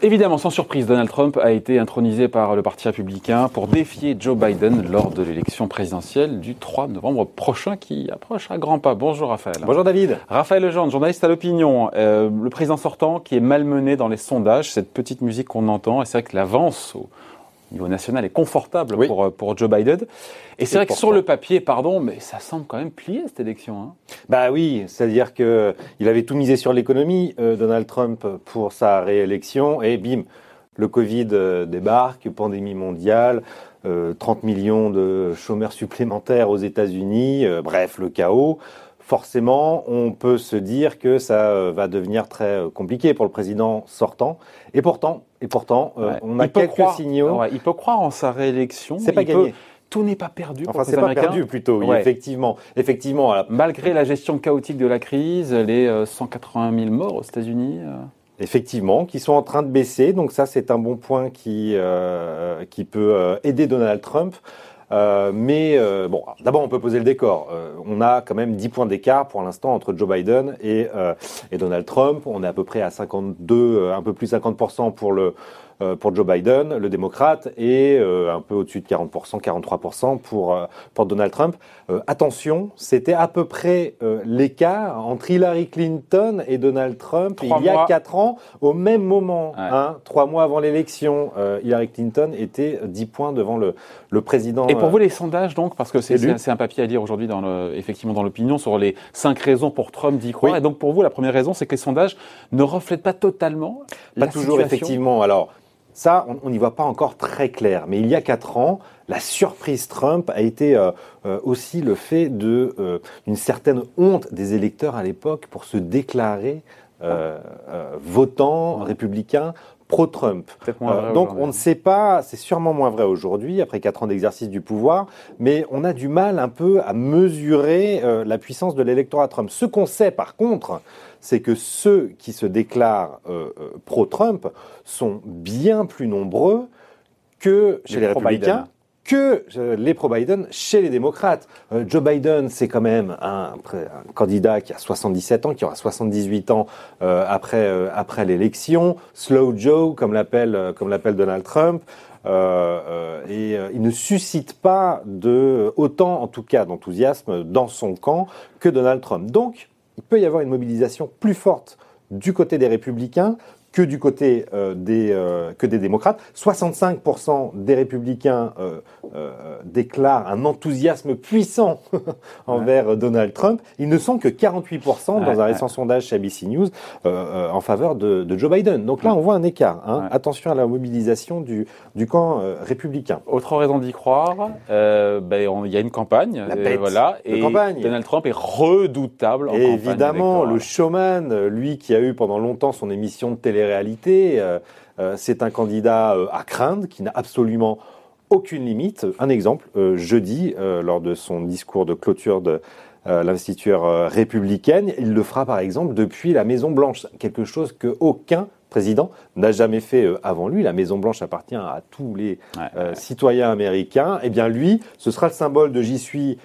Évidemment, sans surprise, Donald Trump a été intronisé par le Parti républicain pour défier Joe Biden lors de l'élection présidentielle du 3 novembre prochain qui approche à grands pas. Bonjour Raphaël. Bonjour David. Raphaël Legendre, journaliste à l'opinion. Euh, le président sortant qui est malmené dans les sondages, cette petite musique qu'on entend, et c'est vrai que l'avance au, niveau national est confortable pour, euh, pour Joe Biden. Et c'est vrai que sur le papier, pardon, mais ça semble quand même plier cette élection. Hein. Bah oui, c'est-à-dire que il avait tout misé sur l'économie, euh, Donald Trump, pour sa réélection, et bim, le Covid euh, débarque, pandémie mondiale, 30 millions de chômeurs supplémentaires aux États-Unis, bref, le chaos forcément, on peut se dire que ça euh, va devenir très euh, compliqué pour le président sortant. Et pourtant, et pourtant, euh, on a quelques signaux. il peut croire en sa réélection. C'est pas gagné. tout n'est pas perdu. Enfin, c'est pas perdu plutôt. effectivement, effectivement. Malgré la gestion chaotique de la crise, les 180 000 morts aux États-Unis. Effectivement, qui sont en train de baisser. Donc ça, c'est un bon point qui qui peut aider Donald Trump. Euh, mais euh, bon, d'abord on peut poser le décor. Euh, on a quand même 10 points d'écart pour l'instant entre Joe Biden et, et Donald Trump. On est à peu près à 52, un peu plus 50% pour le euh, pour Joe Biden, le démocrate, et euh, un peu au-dessus de 40%, 43% pour, euh, pour Donald Trump. attention, c'était à peu près l'écart entre Hillary Clinton et Donald Trump il y a quatre ans, au même moment. Hein, trois mois avant l'élection, Hillary Clinton était 10 points devant le, le président. Et pour vous, les sondages, donc, parce que c'est un papier à lire aujourd'hui, dans le, effectivement, dans l'opinion, sur les cinq raisons pour Trump d'y croire. Et donc, pour vous, la première raison, c'est que les sondages ne reflètent pas totalement pas toujours, effectivement. Alors, ça, on n'y voit pas encore très clair. Mais il y a quatre ans, la surprise Trump a été euh, euh, aussi le fait euh, une certaine honte des électeurs à l'époque pour se déclarer votants républicains pro-Trump. donc on ne sait pas, c'est sûrement moins vrai aujourd'hui, après quatre ans d'exercice du pouvoir, mais on a du mal un peu à mesurer la puissance de l'électorat Trump. Ce qu'on sait par contre, c'est que ceux qui se déclarent euh, euh, pro-Trump sont bien plus nombreux que chez les, républicains. Que euh, les pro-Biden chez les démocrates. Joe Biden, c'est quand même un, candidat qui a 77 ans, qui aura 78 ans après, après l'élection. Slow Joe, comme l'appelle comme l'appelle Donald Trump. et il ne suscite pas autant, en tout cas, d'enthousiasme dans son camp que Donald Trump. Donc, il peut y avoir une mobilisation plus forte du côté des républicains que du côté euh, des, euh, que des démocrates. 65% des républicains euh, déclarent un enthousiasme puissant envers Donald Trump. Ils ne sont que 48% dans un récent sondage chez ABC News en faveur de, de, Joe Biden. Donc là, on voit un écart. Hein. Attention à la mobilisation du, du camp républicain. Autre raison d'y croire, ben, il y a une campagne. La voilà, et campagne. Donald Trump est redoutable en et Évidemment, le showman, lui qui a eu pendant longtemps son émission de télé réalité. Euh, euh, c'est un candidat euh, à craindre qui n'a absolument aucune limite. Un exemple, jeudi, lors de son discours de clôture de l'investiture républicaine, il le fera par exemple depuis la Maison Blanche, quelque chose que aucun président n'a jamais fait avant lui. La Maison Blanche appartient à tous les citoyens américains. Eh bien lui, ce sera le symbole de j'y suis,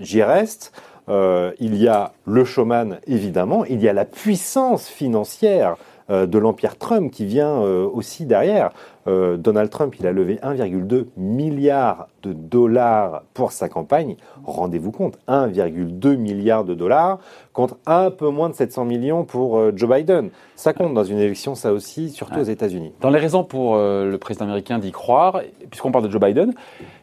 j'y reste. il y a le showman évidemment, il y a la puissance financière euh, de l'empire Trump qui vient euh, aussi derrière. Euh, Donald Trump, il a levé 1,2 milliard de dollars pour sa campagne. Rendez-vous compte, 1,2 milliard de dollars contre un peu moins de 700 millions pour euh, Joe Biden. Ça compte dans une élection, ça aussi, surtout aux États-Unis. Dans les raisons pour euh, le président américain d'y croire, puisqu'on parle de Joe Biden,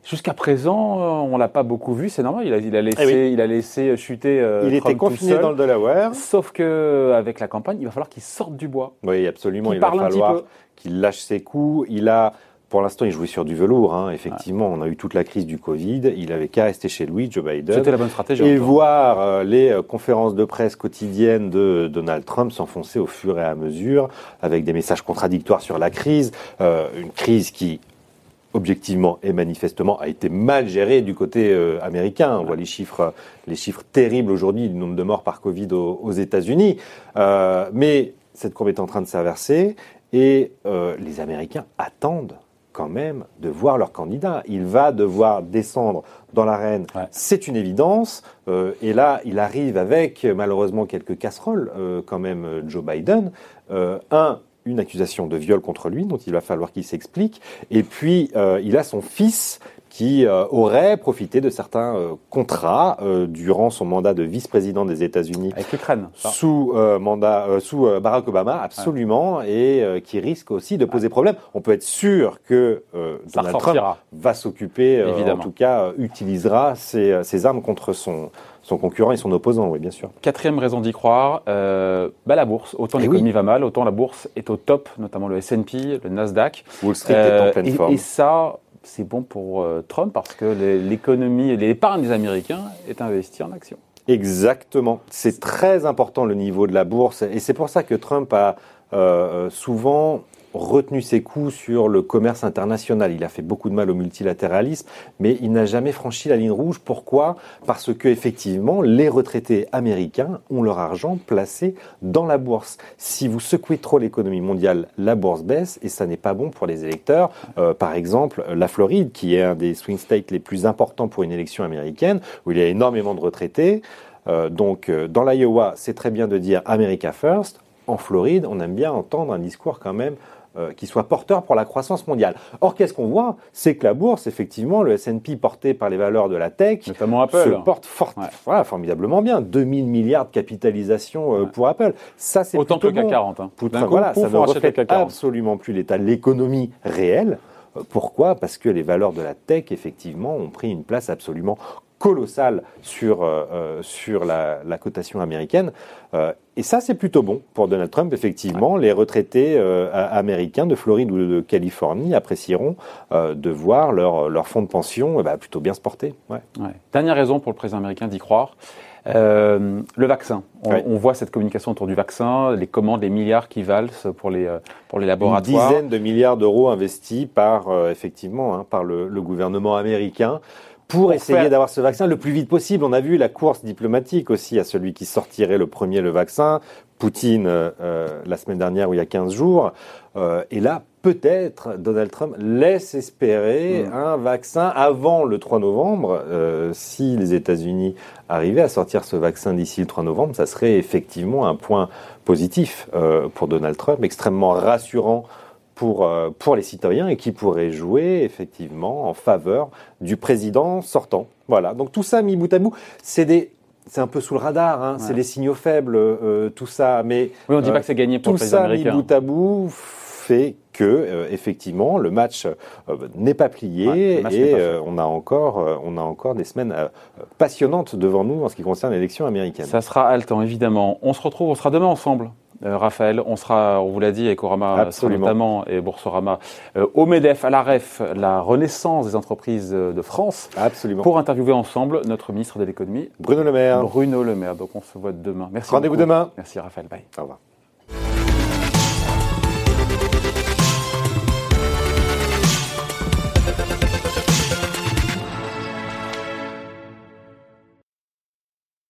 jusqu'à présent, on l'a pas beaucoup vu, c'est normal. Il a, il a laissé, eh il a laissé chuter. il était confiné dans le Delaware. Sauf que avec la campagne, il va falloir qu'il sorte du bois. Oui, absolument. Il va falloir qu'il lâche ses coups. Il a, pour l'instant, il jouait sur du velours. Hein. Effectivement, on a eu toute la crise du Covid. Il avait qu'à rester chez lui, Joe Biden. C'était la bonne stratégie. Et voir euh, les euh, conférences de presse quotidiennes de Donald Trump s'enfoncer au fur et à mesure, avec des messages contradictoires sur la crise. Euh, une crise qui, objectivement et manifestement, a été mal gérée du côté américain. On voit les chiffres, les chiffres terribles aujourd'hui du nombre de morts par Covid aux, aux États-Unis. mais cette courbe est en train de s'inverser et euh, les Américains attendent quand même de voir leur candidat. Il va devoir descendre dans l'arène, c'est une évidence. Euh, et là, il arrive avec malheureusement quelques casseroles euh, quand même Joe Biden. un, une accusation de viol contre lui, dont il va falloir qu'il s'explique. Et puis, il a son fils qui euh, aurait profité de certains euh, contrats euh, durant son mandat de vice-président des États-Unis avec l'Ukraine sous mandat sous Barack Obama absolument et qui risque aussi de poser problème. On peut être sûr que Donald Trump va s'occuper en tout cas utilisera ses, armes contre son son concurrent et son opposant, oui, bien sûr. Quatrième raison d'y croire, bah, la bourse. Autant eh l'économie va mal, autant la bourse est au top, notamment le S&P, le Nasdaq. Wall Street est en pleine et, forme. Et ça, c'est bon pour euh, Trump parce que l'économie et l'épargne des Américains est investie en actions. Exactement. C'est très important le niveau de la bourse et c'est pour ça que Trump a euh, souvent retenu ses coups sur le commerce international. Il a fait beaucoup de mal au multilatéralisme, mais il n'a jamais franchi la ligne rouge. Pourquoi? Parce que effectivement, les retraités américains ont leur argent placé dans la bourse. Si vous secouez trop l'économie mondiale, la bourse baisse et ça n'est pas bon pour les électeurs. Euh, par exemple, la Floride, qui est un des swing states les plus importants pour une élection américaine, où il y a énormément de retraités. Euh, donc, euh, dans l'Iowa, c'est très bien de dire America First. En Floride, on aime bien entendre un discours quand même euh, qui soit porteur pour la croissance mondiale. Or, qu'est-ce qu'on voit? C'est que la bourse, effectivement, le S&P porté par les valeurs de la tech, notamment Apple, se porte fort, voilà, formidablement bien. 2000 milliards de capitalisation euh, pour Apple. Ça, c'est autant que le CAC 40. Hein. voilà, ça ne reflète absolument plus l'état de l'économie réelle. Euh, pourquoi? Parce que les valeurs de la tech, effectivement, ont pris une place absolument colossale sur, euh, euh, sur la, cotation américaine. Euh, et ça, c'est plutôt bon pour Donald Trump, effectivement. Les retraités américains de Floride ou de Californie apprécieront de voir leur, leur fonds de pension bah, plutôt bien se porter. Ouais. Dernière raison pour le président américain d'y croire. le vaccin. On, voit cette communication autour du vaccin, les commandes, les milliards qui valsent pour les, pour les laboratoires. Une dizaine de milliards d'euros investis par, effectivement, hein, par le, le, gouvernement américain pour, essayer d'avoir ce vaccin le plus vite possible. On a vu la course diplomatique aussi à celui qui sortirait le premier le vaccin. Poutine euh, euh, la semaine dernière ou il y a 15 jours. Euh, et là, peut-être Donald Trump laisse espérer mm. un vaccin avant le 3 novembre. si les États-Unis arrivaient à sortir ce vaccin d'ici le 3 novembre, ça serait effectivement un point positif pour Donald Trump, extrêmement rassurant pour, euh, pour les citoyens et qui pourrait jouer effectivement en faveur du président sortant. Voilà, donc tout ça mis bout à bout, c'est des c'est un peu sous le radar, hein. c'est des signaux faibles, euh, tout ça. Mais oui, on dit pas que c'est gagné pour tout le président ça mis bout à bout fait que euh, effectivement le match n'est pas plié et on a encore on a encore des semaines passionnantes devant nous en ce qui concerne l'élection américaine. Ça sera haletant évidemment. On se retrouve, on sera demain ensemble euh, Raphaël. On sera, on vous l'a dit, Ecorama notamment et Boursorama euh, au MEDEF, à la REF, la renaissance des entreprises euh, de France. Absolument. Pour interviewer ensemble notre ministre de l'économie, Bruno Le Maire. Bruno Le Maire. Donc on se voit demain. Merci. Rendez-vous demain. Merci Raphaël. Bye. Au revoir.